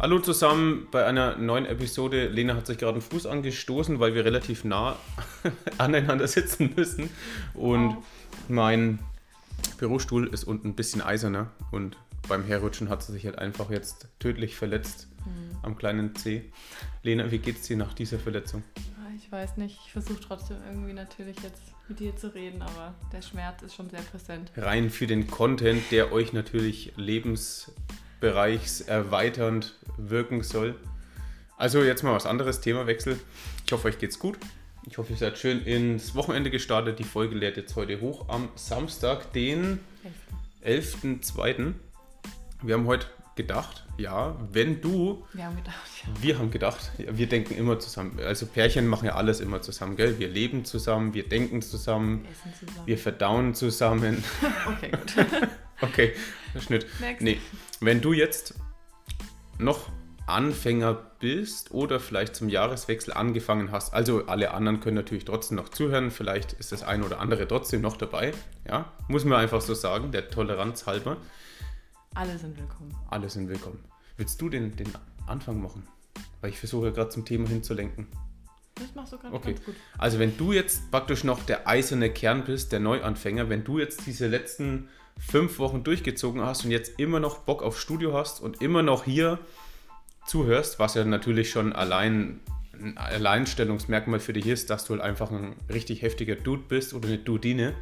Hallo zusammen bei einer neuen Episode. Lena hat sich gerade einen Fuß angestoßen, weil wir relativ nah aneinander sitzen müssen. Und Oh. mein Bürostuhl ist unten ein bisschen eiserner. Und beim Herrutschen hat sie sich halt einfach jetzt tödlich verletzt am kleinen Zeh. Lena, wie geht's dir nach dieser Verletzung? Ah, Ich weiß nicht, ich versuche trotzdem irgendwie natürlich jetzt mit dir zu reden, aber der Schmerz ist schon sehr präsent. Rein für den Content, der euch natürlich lebensbereichserweiternd wirken soll. Also jetzt mal was anderes, Themawechsel. Ich hoffe, euch geht's gut. Ich hoffe, ihr seid schön ins Wochenende gestartet. Die Folge lädt jetzt heute hoch am Samstag, den 11.02. Wir haben heute gedacht, ja, wenn du, Wir haben gedacht, ja. wir haben gedacht, ja, wir denken immer zusammen. Also Pärchen machen ja alles immer zusammen, gell? Wir leben zusammen, wir denken zusammen, wir essen zusammen. wir verdauen zusammen. Okay, gut. Okay, Schnitt. Next. Nee, wenn du jetzt noch Anfänger bist oder vielleicht zum Jahreswechsel angefangen hast, also alle anderen können natürlich trotzdem noch zuhören, vielleicht ist das ein oder andere trotzdem noch dabei, ja, muss man einfach so sagen, der Toleranz halber, Alle sind willkommen. alle sind willkommen. Willst du den, den Anfang machen? Weil ich versuche gerade zum Thema hinzulenken. Das machst du gerade Okay. ganz gut. Also wenn du jetzt praktisch noch der eiserne Kern bist, der Neuanfänger, wenn du jetzt diese letzten fünf Wochen durchgezogen hast und jetzt immer noch Bock auf Studio hast und immer noch hier zuhörst, was ja natürlich schon allein ein Alleinstellungsmerkmal für dich ist, dass du halt einfach ein richtig heftiger Dude bist oder eine Dudine.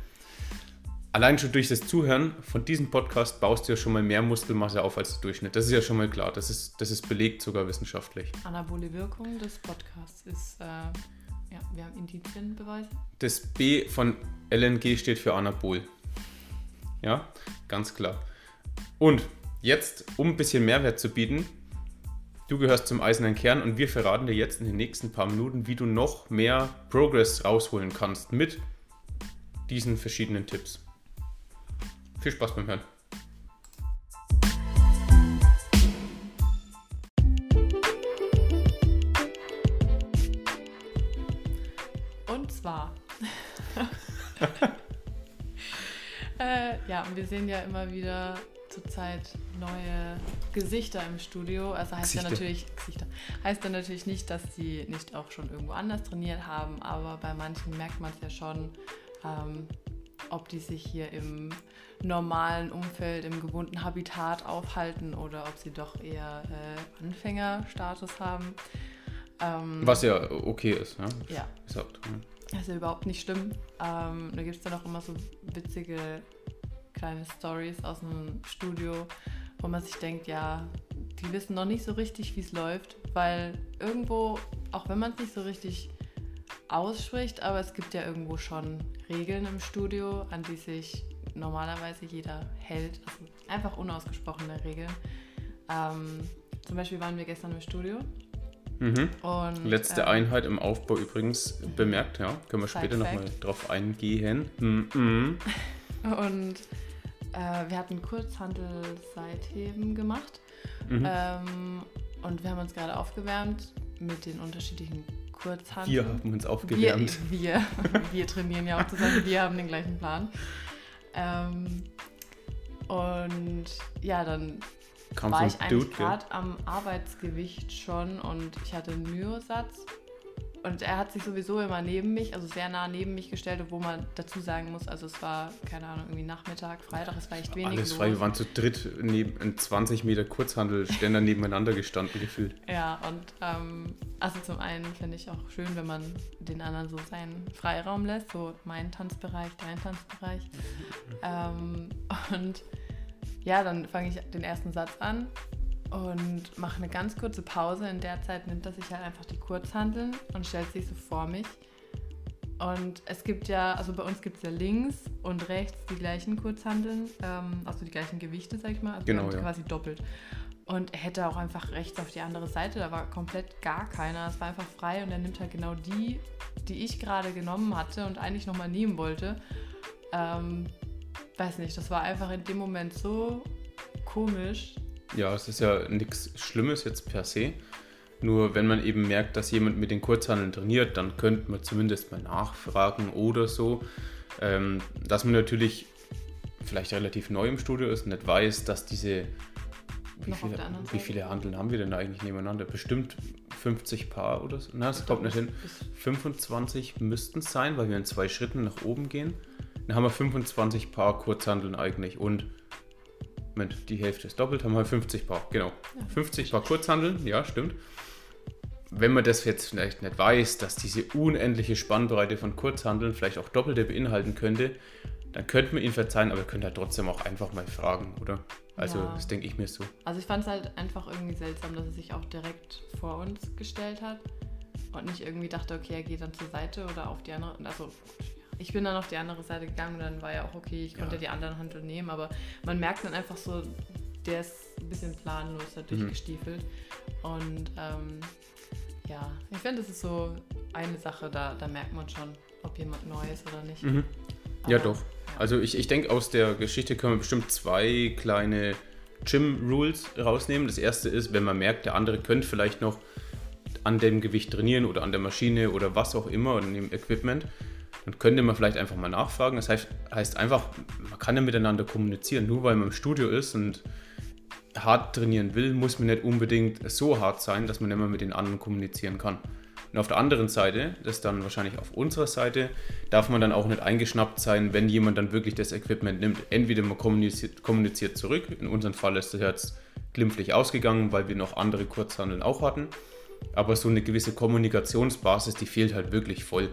Allein schon durch das Zuhören von diesem Podcast baust du ja schon mal mehr Muskelmasse auf als der Durchschnitt. Das ist ja schon mal klar. Das ist, das ist belegt sogar wissenschaftlich. Anabole Wirkung des Podcasts ist, äh, ja, wir haben Indizienbeweise. Das B von LNG steht für Anabol. Ja, ganz klar. Und jetzt, um ein bisschen Mehrwert zu bieten, du gehörst zum eisernen Kern und wir verraten dir jetzt in den nächsten paar Minuten, wie du noch mehr Progress rausholen kannst mit diesen verschiedenen Tipps. Viel Spaß beim Hören. Ja, und wir sehen ja immer wieder zurzeit neue Gesichter im Studio. Also heißt ja Gesichter. natürlich Gesichter. Heißt ja natürlich nicht, dass sie nicht auch schon irgendwo anders trainiert haben, aber bei manchen merkt man es ja schon, ähm, ob die sich hier im normalen Umfeld, im gewohnten Habitat aufhalten oder ob sie doch eher äh, Anfängerstatus haben. Ähm, Was ja okay ist, ja. Ja, Gesagt. ja. das ist ja überhaupt nicht schlimm. Ähm, da gibt es dann auch immer so witzige kleine Stories aus dem Studio, wo man sich denkt, ja, die wissen noch nicht so richtig, wie es läuft, weil irgendwo, auch wenn man es nicht so richtig ausspricht, aber es gibt ja irgendwo schon Regeln im Studio, an die sich normalerweise jeder hält. Also einfach unausgesprochene Regeln. Ähm, zum Beispiel waren wir gestern im Studio Mhm. und Letzte ähm, Einheit im Aufbau übrigens bemerkt, ja. Können wir später nochmal drauf eingehen. Mhm. Und äh, wir hatten Kurzhandel-Seitheben gemacht. Mhm. Ähm, und wir haben uns gerade aufgewärmt mit den unterschiedlichen Kurzhandeln. Wir haben uns aufgewärmt. Wir, wir, wir trainieren ja auch zusammen, wir haben den gleichen Plan. Ähm, und ja, dann Kam war so ich ein eigentlich gerade am Arbeitsgewicht schon und ich hatte einen Myosatz. Und er hat sich sowieso immer neben mich, also sehr nah neben mich gestellt, wo man dazu sagen muss, also es war, keine Ahnung, irgendwie Nachmittag, Freitag, es war echt wenig Alles los. frei, wir waren zu dritt neben in 20 Meter Kurzhandelständer nebeneinander gestanden gefühlt. Ja, und ähm, also zum einen finde ich auch schön, wenn man den anderen so seinen Freiraum lässt, so mein Tanzbereich, dein Tanzbereich. Ähm, und ja, dann fange ich den ersten Satz an und mache eine ganz kurze Pause. In der Zeit nimmt er sich halt einfach die Kurzhanteln und stellt sich so vor mich. Und es gibt ja, also bei uns gibt es ja links und rechts die gleichen Kurzhanteln, ähm, also die gleichen Gewichte, sag ich mal, also Genau, und ja. quasi doppelt. Und er hätte auch einfach rechts auf die andere Seite, da war komplett gar keiner, es war einfach frei und er nimmt halt genau die, die ich gerade genommen hatte und eigentlich nochmal nehmen wollte. Ähm, weiß nicht, das war einfach in dem Moment so komisch. Ja, es ist ja nichts Schlimmes jetzt per se. Nur wenn man eben merkt, dass jemand mit den Kurzhandeln trainiert, dann könnte man zumindest mal nachfragen oder so. Ähm, dass man natürlich vielleicht relativ neu im Studio ist und nicht weiß, dass diese wie, noch viele, wie viele Handeln haben wir denn eigentlich nebeneinander? Bestimmt 50 Paar oder so. Na, das kommt nicht hin. Bis- 25 müssten es sein, weil wir in zwei Schritten nach oben gehen. Dann haben wir 25 Paar Kurzhandeln eigentlich und Moment, die Hälfte ist doppelt, haben wir 50 Paar, genau. Ja. 50 Paar Kurzhandeln, ja, stimmt. Wenn man das jetzt vielleicht nicht weiß, dass diese unendliche Spannbreite von Kurzhandeln vielleicht auch Doppelte beinhalten könnte, dann könnte man ihn verzeihen, aber ihr könnt halt trotzdem auch einfach mal fragen, oder? Also, Ja. das denke ich mir so. Also ich fand es halt einfach irgendwie seltsam, dass er sich auch direkt vor uns gestellt hat und nicht irgendwie dachte, okay, er geht dann zur Seite oder auf die andere. Also ich bin dann auf die andere Seite gegangen und dann war ja auch okay, ich konnte Ja. die anderen Handel nehmen, aber man merkt dann einfach so, der ist ein bisschen planlos da Mhm. durchgestiefelt. Und ähm, ja, ich finde, das ist so eine Sache, da, da merkt man schon, ob jemand neu ist oder nicht. Mhm. Ja, doch. Also ich, ich denke, aus der Geschichte können wir bestimmt zwei kleine Gym-Rules rausnehmen. Das erste ist, wenn man merkt, der andere könnte vielleicht noch an dem Gewicht trainieren oder an der Maschine oder was auch immer oder an dem Equipment, dann könnte man vielleicht einfach mal nachfragen. Das heißt, heißt einfach, man kann ja miteinander kommunizieren. Nur weil man im Studio ist und hart trainieren will, muss man nicht unbedingt so hart sein, dass man mehr mit den anderen kommunizieren kann. Und auf der anderen Seite, das ist dann wahrscheinlich auf unserer Seite, darf man dann auch nicht eingeschnappt sein, wenn jemand dann wirklich das Equipment nimmt. Entweder man kommuniziert, kommuniziert zurück, in unserem Fall ist das jetzt glimpflich ausgegangen, weil wir noch andere Kurzhandeln auch hatten. Aber so eine gewisse Kommunikationsbasis, die fehlt halt wirklich voll.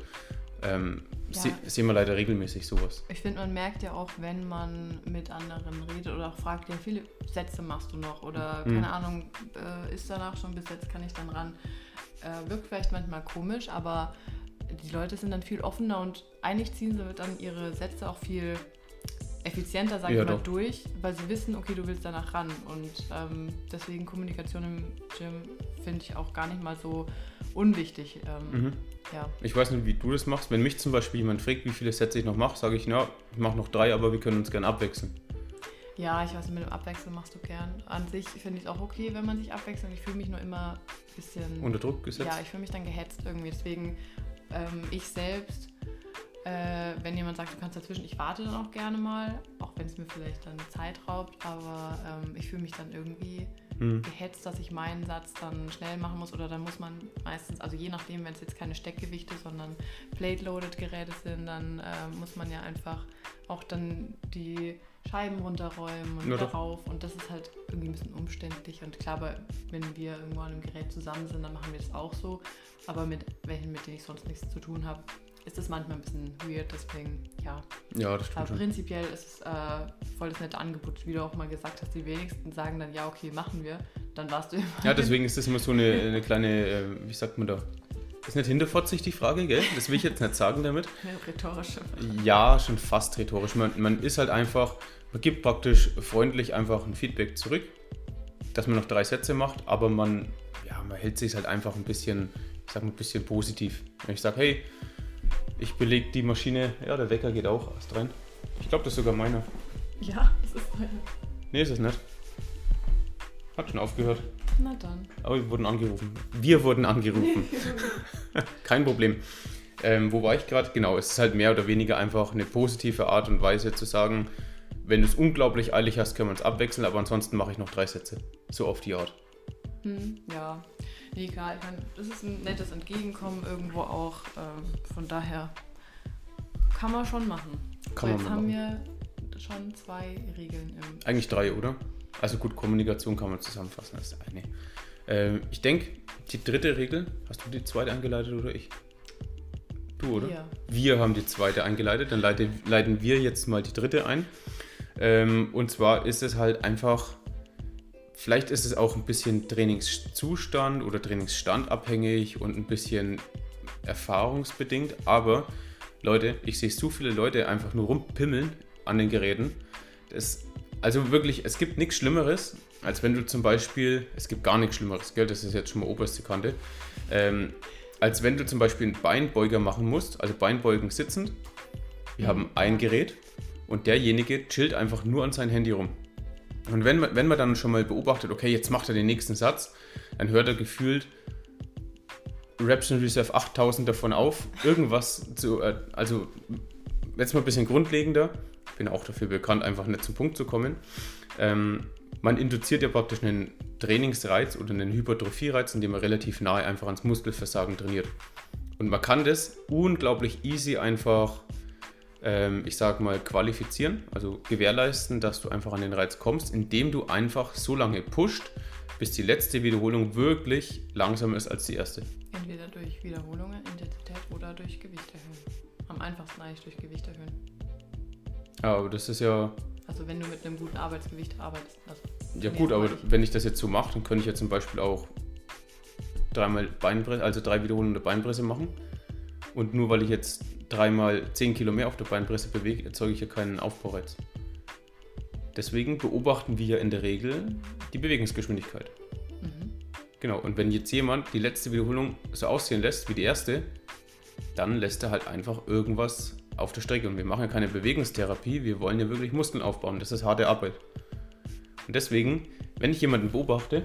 Ähm, Ja. se sehen wir leider regelmäßig sowas. Ich finde, man merkt ja auch, wenn man mit anderen redet oder auch fragt, ja, viele Sätze machst du noch oder Mhm. keine Ahnung, äh, ist danach schon besetzt, kann ich dann ran. Äh, wirkt vielleicht manchmal komisch, aber die Leute sind dann viel offener und eigentlich ziehen sie dann ihre Sätze auch viel effizienter, sag Ja, ich mal, doch. durch, weil sie wissen, okay, du willst danach ran. Und ähm, deswegen Kommunikation im Gym finde ich auch gar nicht mal so unwichtig. Ähm, Mhm. Ja. Ich weiß nicht, wie du das machst. Wenn mich zum Beispiel jemand fragt, wie viele Sätze ich noch mache, sage ich, na, ich mache noch drei, aber wir können uns gerne abwechseln. Ja, ich weiß, mit dem Abwechseln machst du gern. An sich finde ich es auch okay, wenn man sich abwechselt. Ich fühle mich nur immer ein bisschen. Unter Druck gesetzt. ja, ich fühle mich dann gehetzt irgendwie. Deswegen, ähm, ich selbst, äh, wenn jemand sagt, du kannst dazwischen, ich warte dann auch gerne mal, auch wenn es mir vielleicht dann Zeit raubt, aber ähm, ich fühle mich dann irgendwie Hm. gehetzt, dass ich meinen Satz dann schnell machen muss oder dann muss man meistens, also je nachdem, wenn es jetzt keine Steckgewichte, sondern Plate-Loaded-Geräte sind, dann äh, muss man ja einfach auch dann die Scheiben runterräumen und Ja, wieder doch. rauf und das ist halt irgendwie ein bisschen umständlich und klar, aber wenn wir irgendwo an einem Gerät zusammen sind, dann machen wir das auch so, aber mit welchen, mit denen ich sonst nichts zu tun habe, ist das manchmal ein bisschen weird, deswegen ja, Ja, das stimmt aber schon. prinzipiell ist es äh, voll das nette Angebot, wie du auch mal gesagt hast. Die wenigsten sagen dann, ja, okay, machen wir. Dann warst du immer. Ja, deswegen ist das immer so eine, eine kleine, äh, wie sagt man da? Ist nicht hinterfotzig die Frage, gell? Das will ich jetzt nicht sagen damit. Eine rhetorische. Ja, schon fast rhetorisch. Man, man ist halt einfach, man gibt praktisch freundlich einfach ein Feedback zurück, dass man noch drei Sätze macht, aber man, ja, man hält sich halt einfach ein bisschen, ich sag mal, ein bisschen positiv. Wenn ich sage, hey, ich belege die Maschine, ja, der Wecker geht auch erst rein. Ich glaube, das ist sogar meiner. Ja, das ist meine. Nee, ist es nicht. Hat schon aufgehört. Na dann. Aber wir wurden angerufen. Wir wurden angerufen. Kein Problem. Ähm, wo war ich gerade? Genau, es ist halt mehr oder weniger einfach eine positive Art und Weise zu sagen, wenn du es unglaublich eilig hast, können wir uns abwechseln, aber ansonsten mache ich noch drei Sätze. So auf die Art. Hm, ja. Nee, egal. Ich meine, das ist ein nettes Entgegenkommen irgendwo auch. Ähm, von daher kann man schon machen. Kann so, man jetzt haben machen. wir schon zwei Regeln im. Eigentlich drei, oder? Also gut, Kommunikation kann man zusammenfassen als eine. Ähm, ich denke, die dritte Regel, hast du die zweite eingeleitet oder ich? Du, oder? Wir. Wir haben die zweite eingeleitet, dann leite, leiten wir jetzt mal die dritte ein. Ähm, und zwar ist es halt einfach, vielleicht ist es auch ein bisschen Trainingszustand oder Trainingsstand abhängig und ein bisschen erfahrungsbedingt, aber Leute, ich sehe so viele Leute einfach nur rumpimmeln an den Geräten. Das, also wirklich, es gibt nichts Schlimmeres, als wenn du zum Beispiel, es gibt gar nichts Schlimmeres, gell, das ist jetzt schon mal oberste Kante, ähm, als wenn du zum Beispiel einen Beinbeuger machen musst, also Beinbeugen sitzend. Wir haben ein Gerät und derjenige chillt einfach nur an sein Handy rum. Und wenn man, wenn man dann schon mal beobachtet, okay, jetzt macht er den nächsten Satz, dann hört er gefühlt Reps in Reserve 8000 davon auf, irgendwas zu, äh, also jetzt mal ein bisschen grundlegender, bin auch dafür bekannt, einfach nicht zum Punkt zu kommen. Ähm, man induziert ja praktisch einen Trainingsreiz oder einen Hypertrophie-Reiz, indem man relativ nahe einfach ans Muskelversagen trainiert. Und man kann das unglaublich easy einfach, ähm, ich sag mal, qualifizieren, also gewährleisten, dass du einfach an den Reiz kommst, indem du einfach so lange pusht, bis die letzte Wiederholung wirklich langsamer ist als die erste. Entweder durch Wiederholungen, Intensität oder durch Gewicht erhöhen. Am einfachsten eigentlich durch Gewicht erhöhen. Ja, aber das ist ja. Also wenn du mit einem guten Arbeitsgewicht arbeitest. Also ja gut, aber wenn ich das jetzt so mache, dann könnte ich ja zum Beispiel auch dreimal Beinpresse, also drei Wiederholungen der Beinpresse machen. Und nur weil ich jetzt dreimal 10 Kilo mehr auf der Beinpresse bewege, erzeuge ich ja keinen Aufbaureiz. Deswegen beobachten wir in der Regel die Bewegungsgeschwindigkeit. Mhm. Genau, und wenn jetzt jemand die letzte Wiederholung so aussehen lässt wie die erste, dann lässt er halt einfach irgendwas auf der Strecke. Und wir machen ja keine Bewegungstherapie, wir wollen ja wirklich Muskeln aufbauen. Das ist harte Arbeit. Und deswegen, wenn ich jemanden beobachte,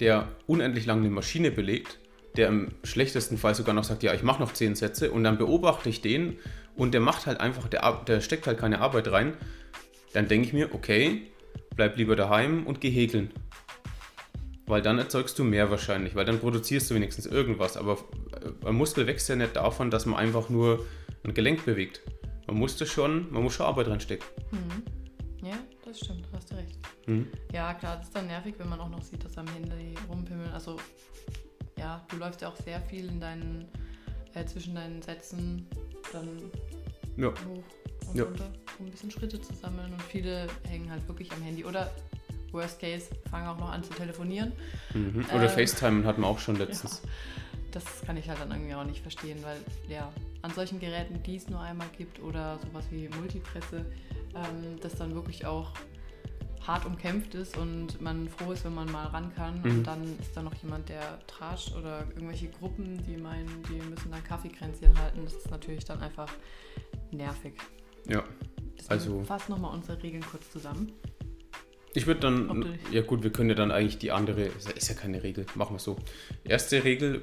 der unendlich lang eine Maschine belegt, der im schlechtesten Fall sogar noch sagt, ja, ich mache noch 10 Sätze und dann beobachte ich den und der macht halt einfach, der, der steckt halt keine Arbeit rein, dann denke ich mir, okay, bleib lieber daheim und geh häkeln. Weil dann erzeugst du mehr wahrscheinlich, weil dann produzierst du wenigstens irgendwas. Aber äh, ein Muskel wächst ja nicht davon, dass man einfach nur ein Gelenk bewegt. Man muss das schon, man muss schon Arbeit reinstecken. Mhm. Ja, das stimmt, hast du recht. Mhm. Ja, klar, das ist dann nervig, wenn man auch noch sieht, dass am Handy rumpimmeln. Also, ja, du läufst ja auch sehr viel in deinen, äh, zwischen deinen Sätzen dann ja. hoch und ja. runter, um ein bisschen Schritte zu sammeln. Und viele hängen halt wirklich am Handy. Oder Worst Case, fangen auch noch an zu telefonieren. Mhm. Oder ähm, FaceTime hatten wir auch schon letztens. Ja, das kann ich halt dann irgendwie auch nicht verstehen, weil ja, an solchen Geräten, die es nur einmal gibt oder sowas wie Multipresse, ähm, das dann wirklich auch hart umkämpft ist und man froh ist, wenn man mal ran kann. Mhm. Und dann ist da noch jemand, der trascht oder irgendwelche Gruppen, die meinen, die müssen dann Kaffeekränzchen halten. Das ist natürlich dann einfach nervig. Ja. Deswegen also. Fass nochmal unsere Regeln kurz zusammen. Ich würde dann, ja gut, wir können ja dann eigentlich die andere, ist ja keine Regel, machen wir so. Erste Regel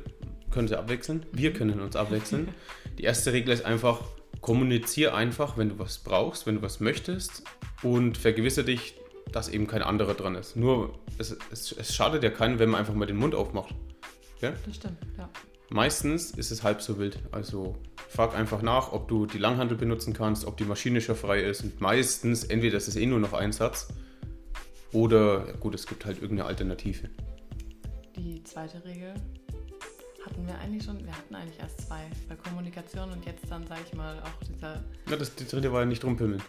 können Sie abwechseln, wir können uns abwechseln. Die erste Regel ist einfach, kommuniziere einfach, wenn du was brauchst, wenn du was möchtest und vergewissere dich, dass eben kein anderer dran ist. Nur, es, es, es schadet ja keinen, wenn man einfach mal den Mund aufmacht. Ja? Das stimmt, ja. Meistens ist es halb so wild. Also frag einfach nach, ob du die Langhandel benutzen kannst, ob die Maschine schon frei ist. Und meistens, entweder ist es eh nur noch ein Satz oder, ja gut, es gibt halt irgendeine Alternative. Die zweite Regel hatten wir eigentlich schon, wir hatten eigentlich erst zwei, bei Kommunikation und jetzt dann, sage ich mal, auch dieser... Ja, das, die dritte war ja nicht rumpimmeln.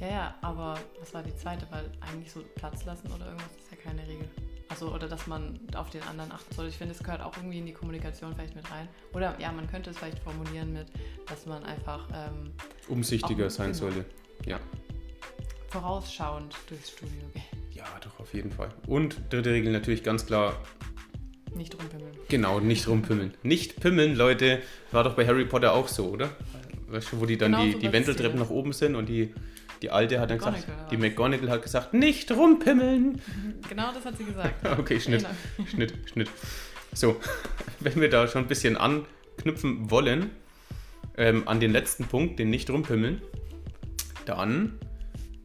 Ja, ja, aber was war die zweite? Weil eigentlich so Platz lassen oder irgendwas ist ja keine Regel. Also, oder dass man auf den anderen achten soll. Ich finde, es gehört auch irgendwie in die Kommunikation vielleicht mit rein. Oder ja, man könnte es vielleicht formulieren mit, dass man einfach... Ähm, Umsichtiger sein genau. sollte, ja. Vorausschauend durchs Studio gehen. Ja, doch, auf jeden Fall. Und dritte Regel natürlich ganz klar. Nicht rumpimmeln. Genau, nicht rumpimmeln. nicht pimmeln, Leute. War doch bei Harry Potter auch so, oder? Weißt du, wo die dann genau die, so die Wendeltreppen nach oben sind und die, die Alte hat dann gesagt, die McGonagall hat gesagt, nicht rumpimmeln. Genau das hat sie gesagt. okay, Schnitt, genau. Schnitt, Schnitt. So, wenn wir da schon ein bisschen anknüpfen wollen, ähm, an den letzten Punkt, den nicht rumpimmeln, dann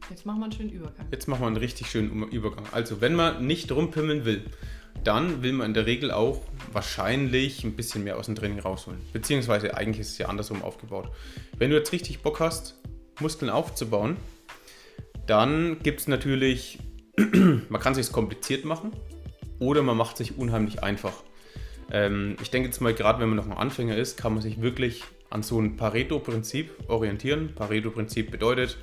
Jetzt machen wir einen schönen Übergang. Jetzt machen wir einen richtig schönen Übergang. Also, wenn man nicht rumpimmeln will, dann will man in der Regel auch wahrscheinlich ein bisschen mehr aus dem Training rausholen. Beziehungsweise eigentlich ist es ja andersrum aufgebaut. Wenn du jetzt richtig Bock hast, Muskeln aufzubauen, dann gibt es natürlich, man kann es sich kompliziert machen oder man macht sich unheimlich einfach. Ähm, ich denke jetzt mal, gerade wenn man noch ein Anfänger ist, kann man sich wirklich an so ein Pareto-Prinzip orientieren. Pareto-Prinzip bedeutet,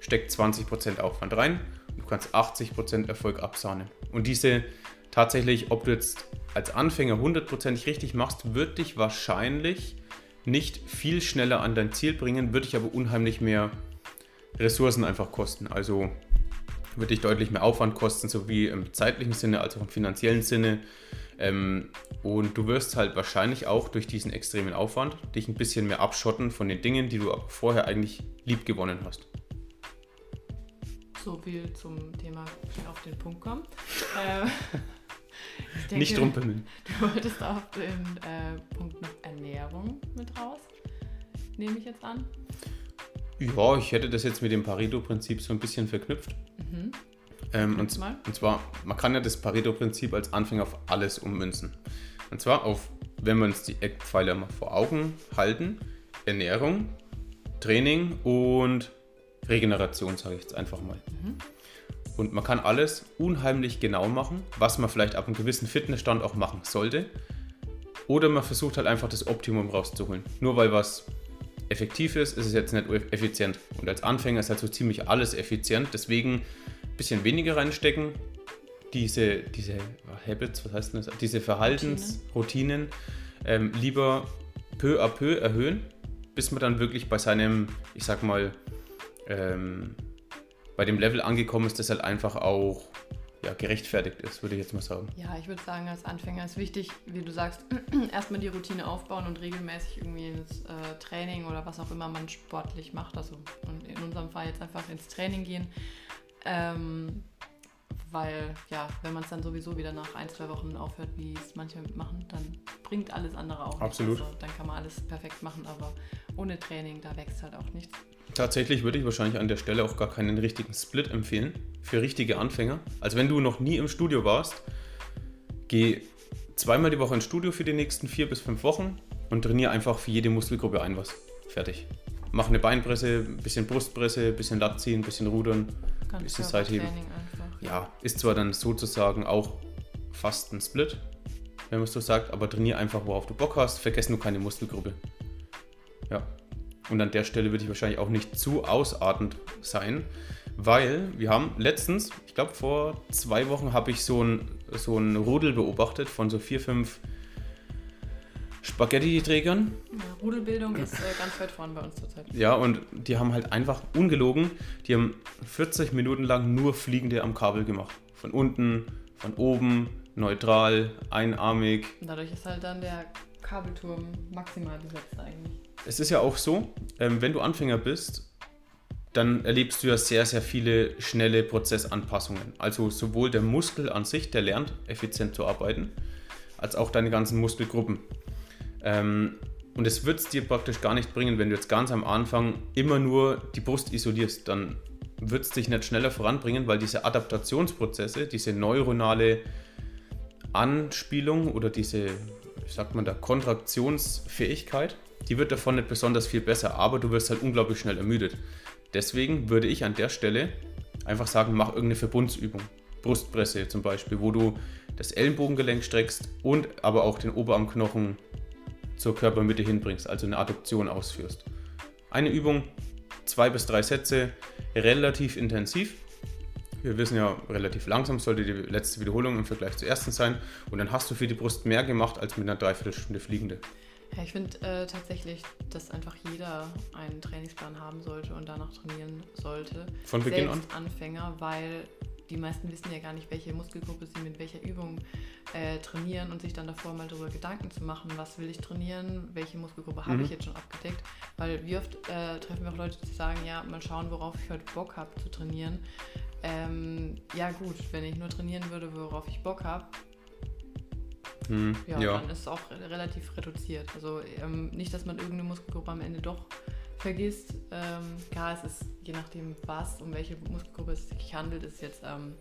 steckt 20% Aufwand rein und du kannst 80% Erfolg absahnen. Und diese tatsächlich, ob du jetzt als Anfänger hundertprozentig richtig machst, wird dich wahrscheinlich nicht viel schneller an dein Ziel bringen, wird dich aber unheimlich mehr Ressourcen einfach kosten. Also wird dich deutlich mehr Aufwand kosten, sowie im zeitlichen Sinne als auch im finanziellen Sinne. Ähm, und du wirst halt wahrscheinlich auch durch diesen extremen Aufwand dich ein bisschen mehr abschotten von den Dingen, die du vorher eigentlich lieb gewonnen hast so viel zum Thema auf den Punkt kommen. denke, Nicht rumpeln. Du wolltest auf den äh, Punkt noch Ernährung mit raus, nehme ich jetzt an. Ja, ich hätte das jetzt mit dem Pareto-Prinzip so ein bisschen verknüpft. Mhm. Ähm, und, und, zwar, man kann ja das Pareto-Prinzip als Anfänger auf alles ummünzen. Und zwar auf, wenn wir uns die Eckpfeiler mal vor Augen halten, Ernährung, Training und Regeneration, sage ich jetzt einfach mal. Mhm. Und man kann alles unheimlich genau machen, was man vielleicht ab einem gewissen Fitnessstand auch machen sollte. Oder man versucht halt einfach das Optimum rauszuholen. Nur weil was effektiv ist, ist es jetzt nicht effizient. Und als Anfänger ist halt so ziemlich alles effizient. Deswegen ein bisschen weniger reinstecken. Diese, diese Habits, was heißt das? Diese Verhaltensroutinen ähm, lieber peu à peu erhöhen, bis man dann wirklich bei seinem, ich sag mal, ähm, bei dem Level angekommen ist, das halt einfach auch ja, gerechtfertigt ist, würde ich jetzt mal sagen. Ja, ich würde sagen, als Anfänger ist wichtig, wie du sagst, erstmal die Routine aufbauen und regelmäßig irgendwie ins äh, Training oder was auch immer man sportlich macht. Also in unserem Fall jetzt einfach ins Training gehen. Ähm, weil, ja, wenn man es dann sowieso wieder nach ein, zwei Wochen aufhört, wie es manche machen, dann bringt alles andere auch. Absolut. Also, dann kann man alles perfekt machen, aber ohne Training, da wächst halt auch nichts. Tatsächlich würde ich wahrscheinlich an der Stelle auch gar keinen richtigen Split empfehlen für richtige Anfänger. Also wenn du noch nie im Studio warst, geh zweimal die Woche ins Studio für die nächsten vier bis fünf Wochen und trainiere einfach für jede Muskelgruppe ein was. Fertig. Mach eine Beinpresse, ein bisschen Brustpresse, ein bisschen Lat ziehen, ein bisschen Rudern, ein bisschen Seitheben. Ja, ist zwar dann sozusagen auch fast ein Split, wenn man es so sagt, aber trainiere einfach, worauf du Bock hast. Vergiss nur keine Muskelgruppe. Ja, und an der Stelle würde ich wahrscheinlich auch nicht zu ausartend sein, weil wir haben letztens, ich glaube vor zwei Wochen, habe ich so ein, so ein Rudel beobachtet von so vier, fünf Spaghetti-Trägern. Ja, Rudelbildung ist äh, ganz weit vorne bei uns zurzeit. Ja, und die haben halt einfach ungelogen, die haben 40 Minuten lang nur Fliegende am Kabel gemacht. Von unten, von oben, neutral, einarmig. Und dadurch ist halt dann der Kabelturm maximal besetzt eigentlich es ist ja auch so, ähm, wenn du Anfänger bist, dann erlebst du ja sehr, sehr viele schnelle Prozessanpassungen. Also sowohl der Muskel an sich, der lernt effizient zu arbeiten, als auch deine ganzen Muskelgruppen. Ähm, und es wird es dir praktisch gar nicht bringen, wenn du jetzt ganz am Anfang immer nur die Brust isolierst. Dann wird es dich nicht schneller voranbringen, weil diese Adaptationsprozesse, diese neuronale Anspielung oder diese, wie sagt man da, Kontraktionsfähigkeit, die wird davon nicht besonders viel besser, aber du wirst halt unglaublich schnell ermüdet. Deswegen würde ich an der Stelle einfach sagen, mach irgendeine Verbundsübung. Brustpresse zum Beispiel, wo du das Ellenbogengelenk streckst und aber auch den Oberarmknochen zur Körpermitte hinbringst, also eine Adduktion ausführst. Eine Übung, zwei bis drei Sätze, relativ intensiv. Wir wissen ja, relativ langsam sollte die letzte Wiederholung im Vergleich zur ersten sein und dann hast du für die Brust mehr gemacht als mit einer Dreiviertelstunde Fliegende. Ja, ich finde äh, tatsächlich, dass einfach jeder einen Trainingsplan haben sollte und danach trainieren sollte. Von Beginn Selbst an? Anfänger, weil die meisten wissen ja gar nicht, welche Muskelgruppe sie mit welcher Übung äh, trainieren und sich dann davor mal darüber Gedanken zu machen, was will ich trainieren, welche Muskelgruppe habe mhm. ich jetzt schon abgedeckt. Weil wie oft äh, treffen wir auch Leute, die sagen, ja, mal schauen, worauf ich heute Bock habe zu trainieren. Ähm, ja gut, wenn ich nur trainieren würde, worauf ich Bock habe, hm, ja, ja, dann ist es auch relativ reduziert. Also ähm, nicht, dass man irgendeine Muskelgruppe am Ende doch vergisst. Ähm, klar, es ist je nachdem, was, um welche Muskelgruppe es sich handelt, ist jetzt ähm,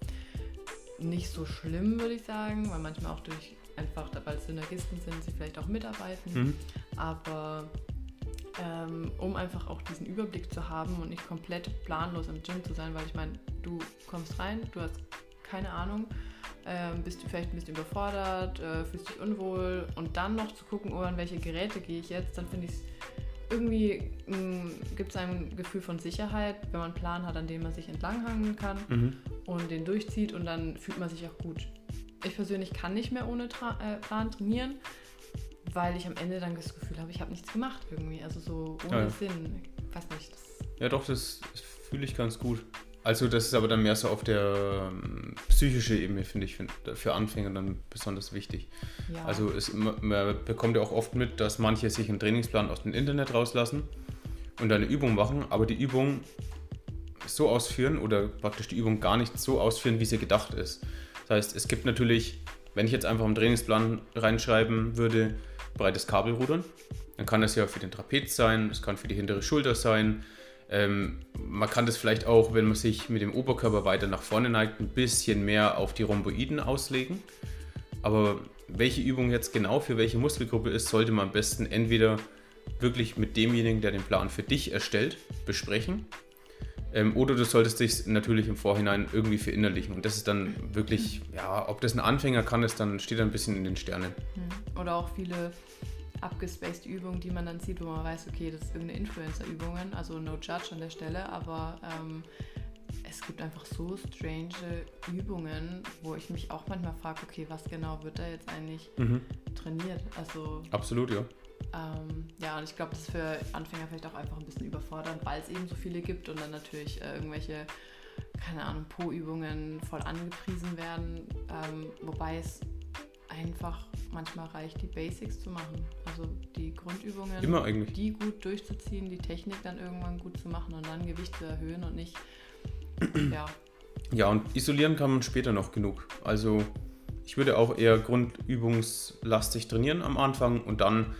nicht so schlimm, würde ich sagen, weil manchmal auch durch einfach, weil es Synergisten sind, sie vielleicht auch mitarbeiten. Mhm. Aber ähm, um einfach auch diesen Überblick zu haben und nicht komplett planlos im Gym zu sein, weil ich meine, du kommst rein, du hast keine Ahnung ähm, bist du vielleicht ein bisschen überfordert, äh, fühlst dich unwohl und dann noch zu gucken, oh, an welche Geräte gehe ich jetzt, dann finde ich es irgendwie mm, gibt es ein Gefühl von Sicherheit, wenn man einen Plan hat, an dem man sich entlanghangen kann mhm. und den durchzieht und dann fühlt man sich auch gut. Ich persönlich kann nicht mehr ohne Tra äh, Plan trainieren, weil ich am Ende dann das Gefühl habe, ich habe nichts gemacht irgendwie, also so ohne ja. Sinn. Ich weiß nicht. ja, doch, das fühle ich ganz gut. Also das ist aber dann mehr so auf der ähm, psychischen Ebene, finde ich, find, für Anfänger dann besonders wichtig. Ja. Also es, man bekommt ja auch oft mit, dass manche sich einen Trainingsplan aus dem Internet rauslassen und eine Übung machen, aber die Übung so ausführen oder praktisch die Übung gar nicht so ausführen, wie sie gedacht ist. Das heißt, es gibt natürlich, wenn ich jetzt einfach im Trainingsplan reinschreiben würde, breites Kabelrudern, dann kann das ja für den Trapez sein, es kann für die hintere Schulter sein, Ähm, man kann das vielleicht auch, wenn man sich mit dem Oberkörper weiter nach vorne neigt, ein bisschen mehr auf die Rhomboiden auslegen. Aber welche Übung jetzt genau für welche Muskelgruppe ist, sollte man am besten entweder wirklich mit demjenigen, der den Plan für dich erstellt, besprechen. Ähm, oder du solltest dich natürlich im Vorhinein irgendwie verinnerlichen. Und das ist dann wirklich, ja, ob das ein Anfänger kann, ist dann steht ein bisschen in den Sternen. Hm. Oder auch viele abgespaced Übungen, die man dann sieht, wo man weiß, okay, das ist irgendeine Influencer-Übungen, also no judge an der Stelle, aber ähm, es gibt einfach so strange Übungen, wo ich mich auch manchmal frage, okay, was genau wird da jetzt eigentlich mhm. trainiert? Also absolut, ja. Ähm, ja, und ich glaube, das ist für Anfänger vielleicht auch einfach ein bisschen überfordernd, weil es eben so viele gibt und dann natürlich äh, irgendwelche, keine Ahnung, Po-Übungen voll angepriesen werden, ähm, wobei es einfach manchmal reicht, die Basics zu machen. Also die Grundübungen, Immer eigentlich. die gut durchzuziehen, die Technik dann irgendwann gut zu machen und dann Gewicht zu erhöhen und nicht, ja. Ja, und isolieren kann man später noch genug. Also ich würde auch eher grundübungslastig trainieren am Anfang und dann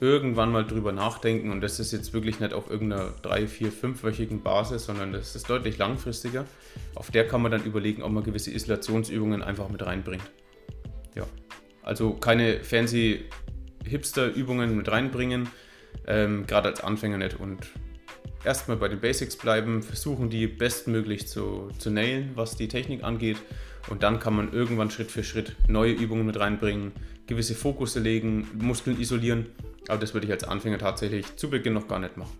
irgendwann mal drüber nachdenken. Und das ist jetzt wirklich nicht auf irgendeiner drei, vier, fünfwöchigen Basis, sondern das ist deutlich langfristiger. Auf der kann man dann überlegen, ob man gewisse Isolationsübungen einfach mit reinbringt. Ja. Also keine fancy Hipster-Übungen mit reinbringen, ähm, gerade als Anfänger nicht. Und erstmal bei den Basics bleiben, versuchen die bestmöglich zu, zu nailen, was die Technik angeht. Und dann kann man irgendwann Schritt für Schritt neue Übungen mit reinbringen, gewisse Fokusse legen, Muskeln isolieren. Aber das würde ich als Anfänger tatsächlich zu Beginn noch gar nicht machen.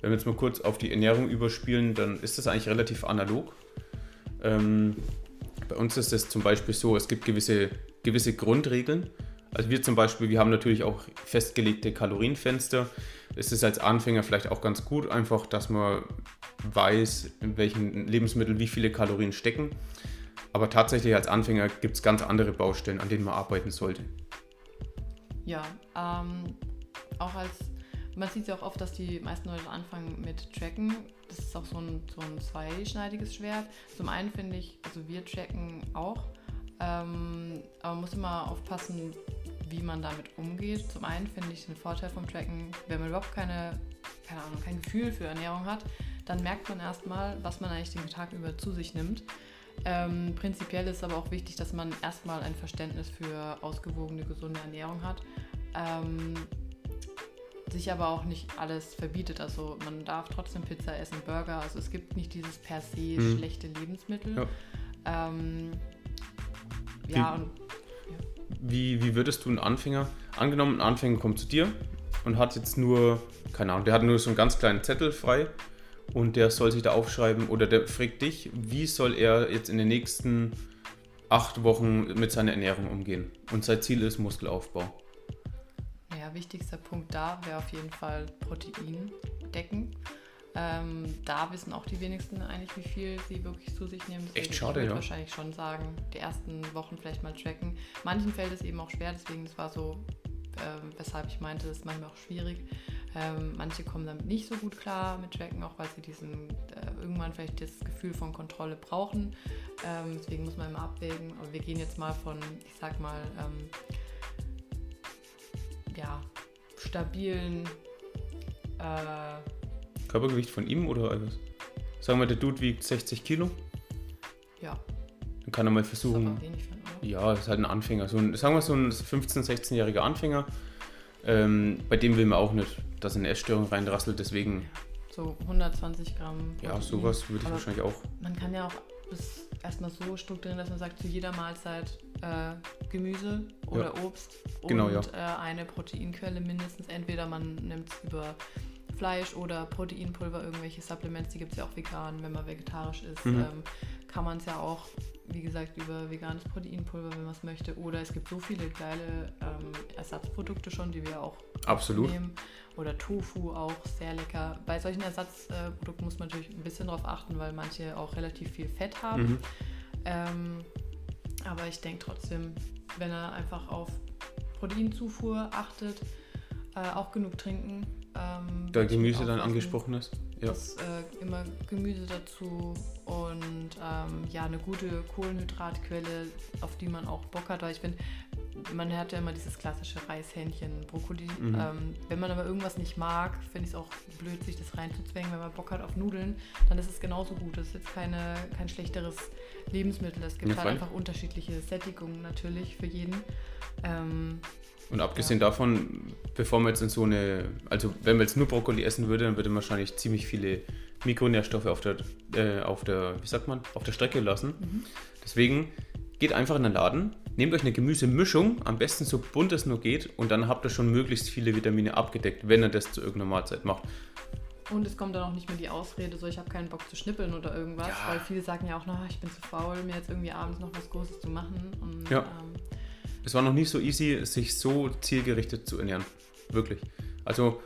Wenn wir jetzt mal kurz auf die Ernährung überspielen, dann ist das eigentlich relativ analog. Ähm, bei uns ist es zum Beispiel so, es gibt gewisse, gewisse Grundregeln. Also wir zum Beispiel, wir haben natürlich auch festgelegte Kalorienfenster. Es ist als Anfänger vielleicht auch ganz gut, einfach, dass man weiß, in welchen Lebensmitteln wie viele Kalorien stecken. Aber tatsächlich als Anfänger gibt es ganz andere Baustellen, an denen man arbeiten sollte. Ja, ähm, auch als, man sieht ja auch oft, dass die meisten Leute anfangen mit Tracken. Das ist auch so ein, so ein zweischneidiges Schwert. Zum einen finde ich, also wir tracken auch, ähm, aber man muss immer aufpassen, wie man damit umgeht. Zum einen finde ich den Vorteil vom Tracken, wenn man überhaupt keine, keine Ahnung, kein Gefühl für Ernährung hat, dann merkt man erstmal, was man eigentlich den Tag über zu sich nimmt. Ähm, prinzipiell ist aber auch wichtig, dass man erstmal ein Verständnis für ausgewogene, gesunde Ernährung hat. Ähm, sich aber auch nicht alles verbietet. Also man darf trotzdem Pizza essen, Burger. Also es gibt nicht dieses per se mhm. schlechte Lebensmittel. Ja, ähm, ja wie, und. Ja. Wie, wie würdest du einen Anfänger, angenommen, ein Anfänger kommt zu dir und hat jetzt nur, keine Ahnung, der hat nur so einen ganz kleinen Zettel frei und der soll sich da aufschreiben oder der fragt dich, wie soll er jetzt in den nächsten acht Wochen mit seiner Ernährung umgehen. Und sein Ziel ist Muskelaufbau. Naja, wichtigster Punkt da wäre auf jeden Fall Protein decken. Ähm, da wissen auch die wenigsten eigentlich, wie viel sie wirklich zu sich nehmen. Deswegen Echt schade, ich ja. wahrscheinlich schon sagen, die ersten Wochen vielleicht mal tracken. Manchen fällt es eben auch schwer, deswegen das war so, äh, weshalb ich meinte, das ist manchmal auch schwierig. Ähm, manche kommen damit nicht so gut klar mit Tracken, auch weil sie diesen äh, irgendwann vielleicht das Gefühl von Kontrolle brauchen. Ähm, deswegen muss man immer abwägen. Aber wir gehen jetzt mal von, ich sag mal, ähm, ja, stabilen äh, Körpergewicht von ihm oder alles? Sagen wir, der Dude wiegt 60 Kilo. Ja. Dann kann er mal versuchen. Das ist? Ja, das ist halt ein Anfänger. So ein, sagen wir so ein 15-, 16-jähriger Anfänger. Ähm, bei dem will man auch nicht dass eine Essstörung reinrasselt, deswegen. So 120 Gramm. Protein. Ja, sowas würde ich Aber wahrscheinlich auch. Man kann ja auch das erstmal so strukturieren, dass man sagt, zu jeder Mahlzeit äh, Gemüse oder ja. Obst genau, und ja. äh, eine Proteinquelle mindestens. Entweder man nimmt es über Fleisch oder Proteinpulver, irgendwelche Supplements, die gibt es ja auch vegan, wenn man vegetarisch ist. Mhm. Ähm, kann man es ja auch, wie gesagt, über veganes Proteinpulver, wenn man es möchte. Oder es gibt so viele geile ähm, Ersatzprodukte schon, die wir auch Absolut. nehmen. Oder Tofu auch sehr lecker. Bei solchen Ersatzprodukten muss man natürlich ein bisschen darauf achten, weil manche auch relativ viel Fett haben. Mhm. Ähm, aber ich denke trotzdem, wenn er einfach auf Proteinzufuhr achtet, äh, auch genug trinken. Ähm, da Gemüse dann angesprochen ist. Ja. Das, äh, immer Gemüse dazu und ähm, ja, eine gute Kohlenhydratquelle, auf die man auch Bock hat. Weil ich finde, man hat ja immer dieses klassische Reishähnchen, Brokkoli. Mhm. Ähm, wenn man aber irgendwas nicht mag, finde ich es auch blöd, sich das reinzuzwängen. Wenn man Bock hat auf Nudeln, dann ist es genauso gut. Das ist jetzt keine, kein schlechteres Lebensmittel. Es gibt Ja, halt einfach unterschiedliche Sättigungen natürlich für jeden. Ähm, Und abgesehen davon, bevor man jetzt in so eine, also wenn man jetzt nur Brokkoli essen würde, dann würde man wahrscheinlich ziemlich viele Mikronährstoffe auf der, äh, auf der, wie sagt man, auf der Strecke lassen. Mhm. Deswegen geht einfach in den Laden, nehmt euch eine Gemüsemischung, am besten so bunt es nur geht, und dann habt ihr schon möglichst viele Vitamine abgedeckt, wenn ihr das zu irgendeiner Mahlzeit macht. Und es kommt dann auch nicht mehr die Ausrede, so ich habe keinen Bock zu schnippeln oder irgendwas, Ja. weil viele sagen ja auch, na, ich bin zu faul, mir jetzt irgendwie abends noch was Großes zu machen. Und, Ja. ähm, Es war noch nicht so easy, sich so zielgerichtet zu ernähren. Wirklich. Also,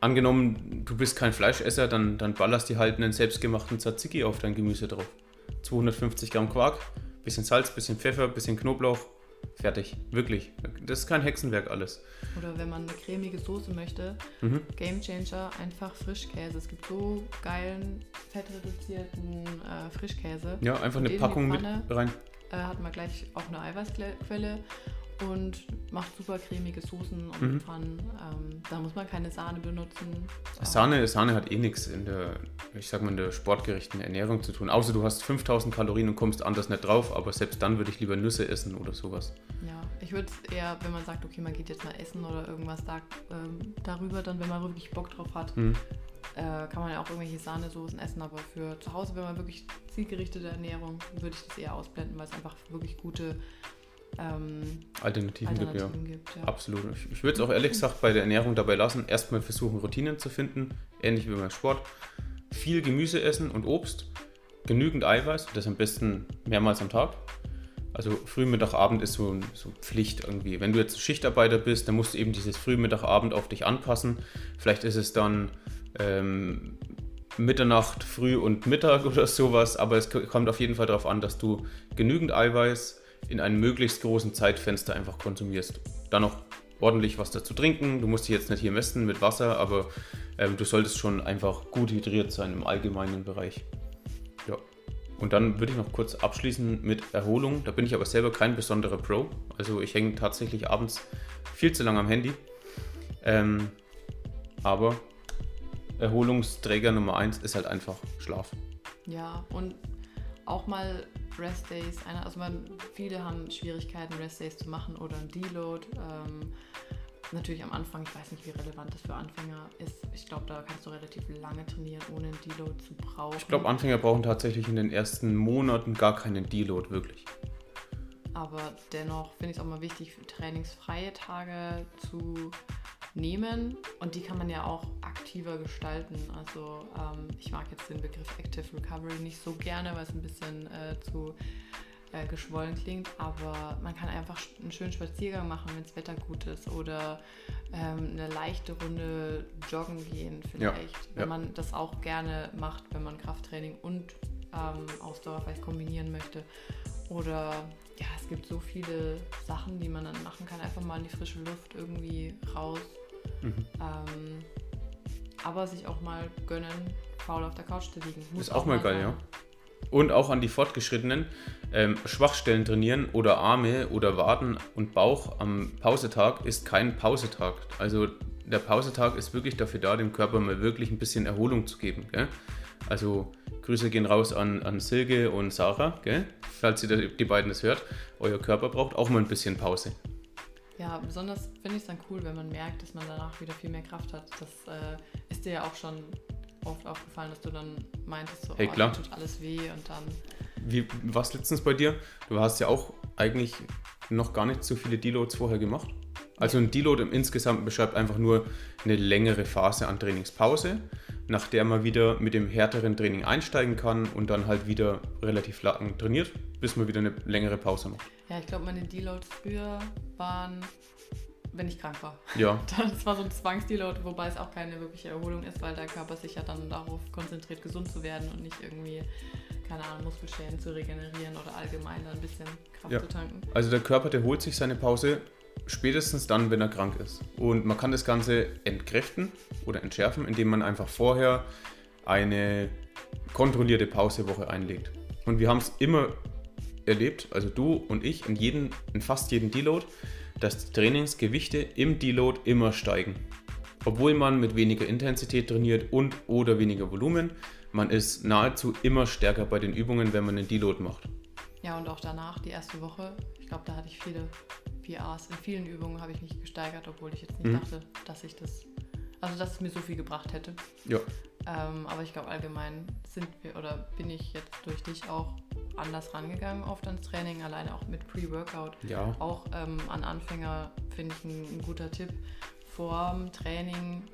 angenommen, du bist kein Fleischesser, dann, dann ballerst du halt einen selbstgemachten Tzatziki auf dein Gemüse drauf. 250 Gramm Quark, bisschen Salz, bisschen Pfeffer, bisschen Knoblauch, fertig. Wirklich. Das ist kein Hexenwerk alles. oder wenn man eine cremige Soße möchte, Mhm. Game Changer, einfach Frischkäse. Es gibt so geilen, fettreduzierten äh, Frischkäse. Ja, einfach eine Packung mit rein. Äh, hat man gleich auch eine Eiweißquelle und macht super cremige Soßen und Mhm. Pfannen. Ähm, da muss man keine Sahne benutzen. Sahne, Sahne hat eh nichts in der, ich sag mal, in der sportgerechten Ernährung zu tun. Außer du hast 5000 Kalorien und kommst anders nicht drauf, aber selbst dann würde ich lieber Nüsse essen oder sowas. Ja, ich würde es eher, wenn man sagt, okay, man geht jetzt mal essen oder irgendwas da, ähm, darüber, dann, wenn man wirklich Bock drauf hat, Mhm. Äh, kann man ja auch irgendwelche Sahnesoßen essen. Aber für zu Hause, wenn man wirklich zielgerichtete Ernährung, würde ich das eher ausblenden, weil es einfach wirklich gute ähm, Alternativen, gibt, ja. Alternativen gibt. Ja. Absolut. Ich, ich würde es auch ehrlich gesagt bei der Ernährung dabei lassen. Erstmal versuchen, Routinen zu finden, ähnlich wie beim Sport. Viel Gemüse essen und Obst, genügend Eiweiß, das am besten mehrmals am Tag. Also Früh, Mittag, Abend ist so, so Pflicht irgendwie. Wenn du jetzt Schichtarbeiter bist, dann musst du eben dieses Früh, Mittag, Abend auf dich anpassen. Vielleicht ist es dann ähm, Mitternacht, Früh und Mittag oder sowas, aber es kommt auf jeden Fall darauf an, dass du genügend Eiweiß in einem möglichst großen Zeitfenster einfach konsumierst. Dann noch ordentlich was dazu trinken. Du musst dich jetzt nicht hier messen mit Wasser, aber ähm, du solltest schon einfach gut hydriert sein im allgemeinen Bereich. Ja. Und dann würde ich noch kurz abschließen mit Erholung. Da bin ich aber selber kein besonderer Pro. Also ich hänge tatsächlich abends viel zu lange am Handy. Ähm, aber Erholungsträger Nummer eins ist halt einfach Schlaf. Ja, und auch mal Rest-Days. einer- Also man, viele haben Schwierigkeiten, Rest-Days zu machen oder ein Deload. Ähm, natürlich am Anfang, ich weiß nicht, wie relevant das für Anfänger ist. Ich glaube, da kannst du relativ lange trainieren, ohne ein Deload zu brauchen. Ich glaube, Anfänger brauchen tatsächlich in den ersten Monaten gar keinen Deload, wirklich. Aber dennoch finde ich es auch mal wichtig, trainingsfreie Tage zu nehmen. Und die kann man ja auch aktiver gestalten. Also ähm, ich mag jetzt den Begriff Active Recovery nicht so gerne, weil es ein bisschen äh, zu äh, geschwollen klingt. Aber man kann einfach einen schönen Spaziergang machen, wenn das Wetter gut ist. Oder ähm, eine leichte Runde joggen gehen vielleicht. Wenn ja. man das auch gerne macht, wenn man Krafttraining und ähm, Ausdauer vielleicht kombinieren möchte. Oder ja, es gibt so viele Sachen, die man dann machen kann. Einfach mal in die frische Luft irgendwie raus. Mhm. Ähm, aber sich auch mal gönnen, faul auf der Couch zu liegen. Muss Ist auch mal geil, sein. ja. Und auch an die Fortgeschrittenen. Ähm, Schwachstellen trainieren oder Arme oder Waden und Bauch am Pausetag ist kein Pausetag. Also der Pausetag ist wirklich dafür da, dem Körper mal wirklich ein bisschen Erholung zu geben. Gell? Also Grüße gehen raus an, an Silke und Sarah, gell? falls ihr die beiden das hört. Euer Körper braucht auch mal ein bisschen Pause. Ja, besonders finde ich es dann cool, wenn man merkt, dass man danach wieder viel mehr Kraft hat. Das äh, ist dir ja auch schon oft aufgefallen, dass du dann meintest, so, Hey, oh, klar. mir tut alles weh und dann Wie war es letztens bei dir? Du hast ja auch eigentlich noch gar nicht so viele Deloads vorher gemacht. Also ein Deload im Insgesamt beschreibt einfach nur eine längere Phase an Trainingspause, nach der man wieder mit dem härteren Training einsteigen kann und dann halt wieder relativ lang trainiert, bis man wieder eine längere Pause macht. Ja, ich glaube, meine Deloads früher waren, wenn ich krank war. Ja, Das war so ein Zwangsdeload, wobei es auch keine wirkliche Erholung ist, weil der Körper sich ja dann darauf konzentriert, gesund zu werden und nicht irgendwie, keine Ahnung, Muskelschäden zu regenerieren oder allgemein dann ein bisschen Kraft Ja. zu tanken. also der Körper, der holt sich seine Pause spätestens dann, wenn er krank ist. Und man kann das Ganze entkräften oder entschärfen, indem man einfach vorher eine kontrollierte Pausewoche einlegt. Und wir haben es immer erlebt, also du und ich, in, jeden, in fast jedem Deload, dass die Trainingsgewichte im Deload immer steigen. Obwohl man mit weniger Intensität trainiert und oder weniger Volumen, man ist nahezu immer stärker bei den Übungen, wenn man einen Deload macht. Ja, und auch danach, die erste Woche, ich glaube, da hatte ich viele PRs. In vielen Übungen habe ich mich gesteigert, obwohl ich jetzt nicht mhm. dachte, dass ich das, also dass es mir so viel gebracht hätte. Ja. Ähm, aber ich glaube, allgemein sind wir oder bin ich jetzt durch dich auch anders rangegangen oft ans Training, alleine auch mit Pre-Workout. Ja. Auch ähm, an Anfänger finde ich ein, ein, guter Tipp. Vor dem Training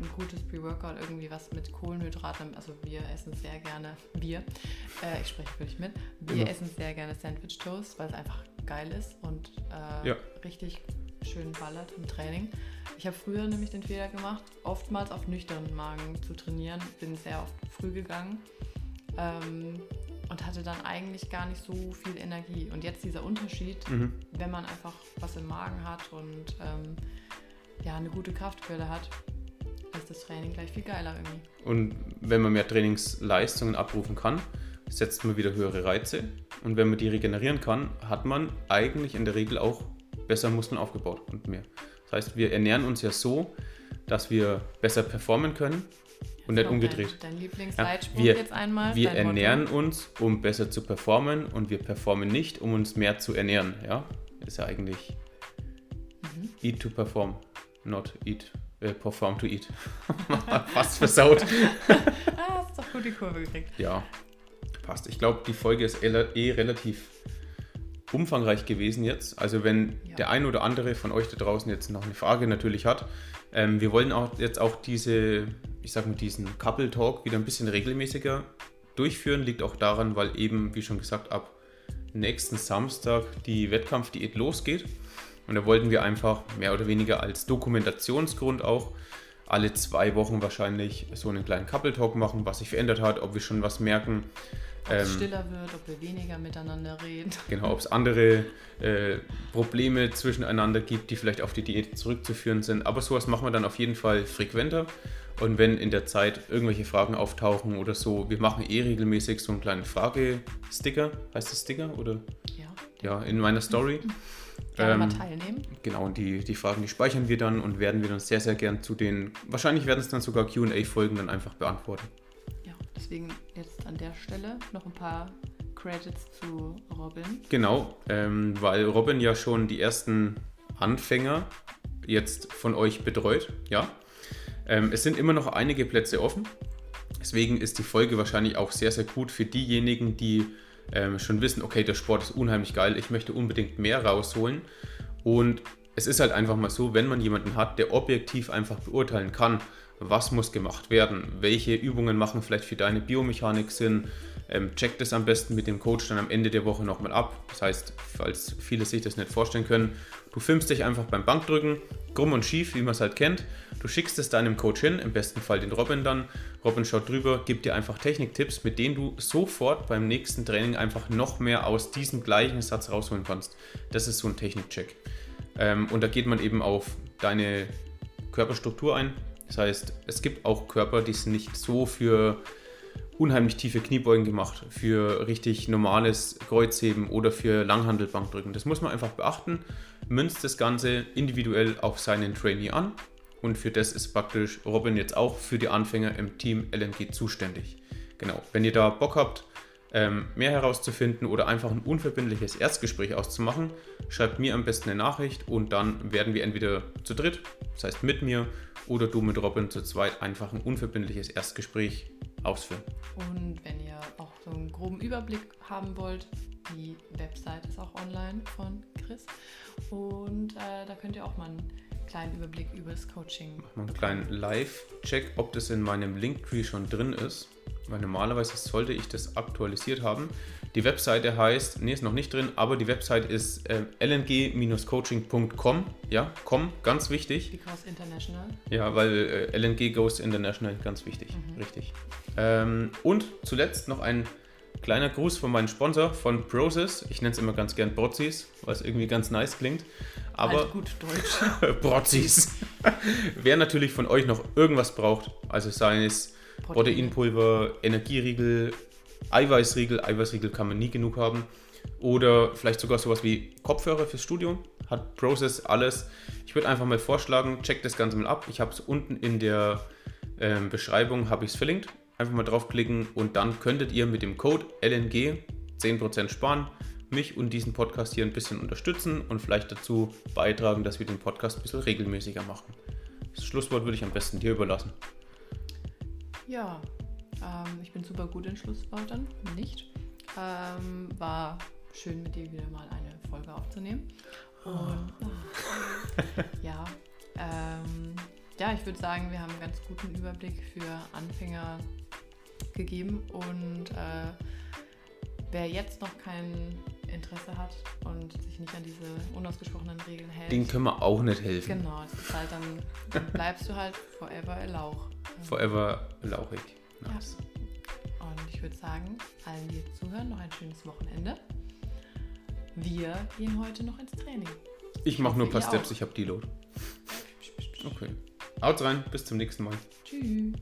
ein gutes Pre-Workout, irgendwie was mit Kohlenhydraten. Also wir essen sehr gerne, wir, äh, ich spreche für dich mit, wir ja. essen sehr gerne Sandwich Toast, weil es einfach geil ist und äh, ja. richtig schön ballert im Training. Ich habe früher nämlich den Fehler gemacht, oftmals auf nüchternen Magen zu trainieren. Bin sehr oft früh gegangen ähm, und hatte dann eigentlich gar nicht so viel Energie. Und jetzt dieser Unterschied, mhm. wenn man einfach was im Magen hat und ähm, ja, eine gute Kraftquelle hat, ist das Training gleich viel geiler irgendwie. Und wenn man mehr Trainingsleistungen abrufen kann, setzt man wieder höhere Reize. Und wenn man die regenerieren kann, hat man eigentlich in der Regel auch besser Muskeln aufgebaut und mehr. Das heißt, wir ernähren uns ja so, dass wir besser performen können und nicht umgedreht. Dein, dein ja, jetzt einmal. Wir ernähren Motto. uns, um besser zu performen und wir performen nicht, um uns mehr zu ernähren. Ja, ist ja eigentlich mhm. eat to perform, not eat äh, perform to eat. Fast versaut. ah, hast doch gut die Kurve gekriegt. Ja, passt. Ich glaube, die Folge ist eh relativ umfangreich gewesen jetzt. Also wenn ja. der ein oder andere von euch da draußen jetzt noch eine Frage natürlich hat, ähm, wir wollen auch jetzt auch diese, ich sag mal, diesen Couple Talk wieder ein bisschen regelmäßiger durchführen. Liegt auch daran, weil eben, wie schon gesagt, ab nächsten Samstag die Wettkampfdiät losgeht. Und da wollten wir einfach mehr oder weniger als Dokumentationsgrund auch alle zwei Wochen wahrscheinlich so einen kleinen Couple Talk machen, was sich verändert hat, ob wir schon was merken, ob es ähm, stiller wird, ob wir weniger miteinander reden. Genau, ob es andere äh, Probleme zwischeneinander gibt, die vielleicht auf die Diät zurückzuführen sind. Aber sowas machen wir dann auf jeden Fall frequenter. Und wenn in der Zeit irgendwelche Fragen auftauchen oder so, wir machen eh regelmäßig so einen kleinen Fragesticker. Heißt das Sticker? Oder? Ja. Ja, in meiner Story. Gerne ähm, mal teilnehmen. Genau, und die, die Fragen, die speichern wir dann und werden wir dann sehr, sehr gern zu den, wahrscheinlich werden es dann sogar QA-Folgen dann einfach beantworten. Deswegen jetzt an der Stelle noch ein paar Credits zu Robin. Genau, ähm, weil Robin ja schon die ersten Anfänger jetzt von euch betreut, ja. Ähm, es sind immer noch einige Plätze offen. Deswegen ist die Folge wahrscheinlich auch sehr, sehr gut für diejenigen, die ähm, schon wissen, okay, der Sport ist unheimlich geil, ich möchte unbedingt mehr rausholen. Und es ist halt einfach mal so, wenn man jemanden hat, der objektiv einfach beurteilen kann, was muss gemacht werden, welche Übungen machen vielleicht für deine Biomechanik Sinn. Ähm, check das am besten mit dem Coach dann am Ende der Woche nochmal ab. Das heißt, falls viele sich das nicht vorstellen können, du filmst dich einfach beim Bankdrücken, krumm und schief, wie man es halt kennt. Du schickst es deinem Coach hin, im besten Fall den Robin dann. Robin schaut drüber, gibt dir einfach Techniktipps, mit denen du sofort beim nächsten Training einfach noch mehr aus diesem gleichen Satz rausholen kannst. Das ist so ein Technikcheck. Ähm, und da geht man eben auf deine Körperstruktur ein, das heißt, es gibt auch Körper, die sind nicht so für unheimlich tiefe Kniebeugen gemacht, für richtig normales Kreuzheben oder für Langhandelbankdrücken. Das muss man einfach beachten. Münzt das Ganze individuell auf seinen Trainee an und für das ist praktisch Robin jetzt auch für die Anfänger im Team LMG zuständig. Genau, wenn ihr da Bock habt, ähm, mehr herauszufinden oder einfach ein unverbindliches Erstgespräch auszumachen, schreibt mir am besten eine Nachricht und dann werden wir entweder zu dritt, das heißt mit mir, oder du mit Robin zu zweit einfach ein unverbindliches Erstgespräch ausführen. Und wenn ihr auch so einen groben Überblick haben wollt, die Website ist auch online von Chris und äh, da könnt ihr auch mal einen kleinen Überblick über das Coaching. Mach mal einen kleinen Live-Check, ob das in meinem Linktree schon drin ist weil normalerweise sollte ich das aktualisiert haben. Die Webseite heißt, nee, ist noch nicht drin, aber die Webseite ist äh, lng-coaching.com. Ja, com, ganz wichtig. Because International. Ja, weil äh, LNG goes international, ganz wichtig, mhm. richtig. Ähm, und zuletzt noch ein kleiner Gruß von meinem Sponsor von Process. Ich nenne es immer ganz gern Brotzis, weil es irgendwie ganz nice klingt. Aber halt gut Deutsch. Brotzis. Wer natürlich von euch noch irgendwas braucht, also sei es Proteinpulver, Energieriegel, Eiweißriegel. Eiweißriegel kann man nie genug haben. Oder vielleicht sogar sowas wie Kopfhörer fürs Studio. Hat Process alles. Ich würde einfach mal vorschlagen, checkt das Ganze mal ab. Ich habe es unten in der ähm, Beschreibung, habe ich es verlinkt. Einfach mal draufklicken und dann könntet ihr mit dem Code LNG 10% sparen, mich und diesen Podcast hier ein bisschen unterstützen und vielleicht dazu beitragen, dass wir den Podcast ein bisschen regelmäßiger machen. Das Schlusswort würde ich am besten dir überlassen. Ja, ähm, ich bin super gut in Schlussworten, nicht. Ähm, war schön mit dir wieder mal eine Folge aufzunehmen. Und ja, ähm, ja, ich würde sagen, wir haben einen ganz guten Überblick für Anfänger gegeben und äh, wer jetzt noch kein Interesse hat und sich nicht an diese unausgesprochenen Regeln hält. Den können wir auch nicht helfen. Genau, das ist halt dann, dann bleibst du halt forever a Lauch. Forever lauchig. Nice. Ja. Und ich würde sagen, allen, die jetzt zuhören, noch ein schönes Wochenende. Wir gehen heute noch ins Training. Ich mache nur ein paar Steps, auch. ich habe Deload. Okay. Haut rein, bis zum nächsten Mal. Tschüss.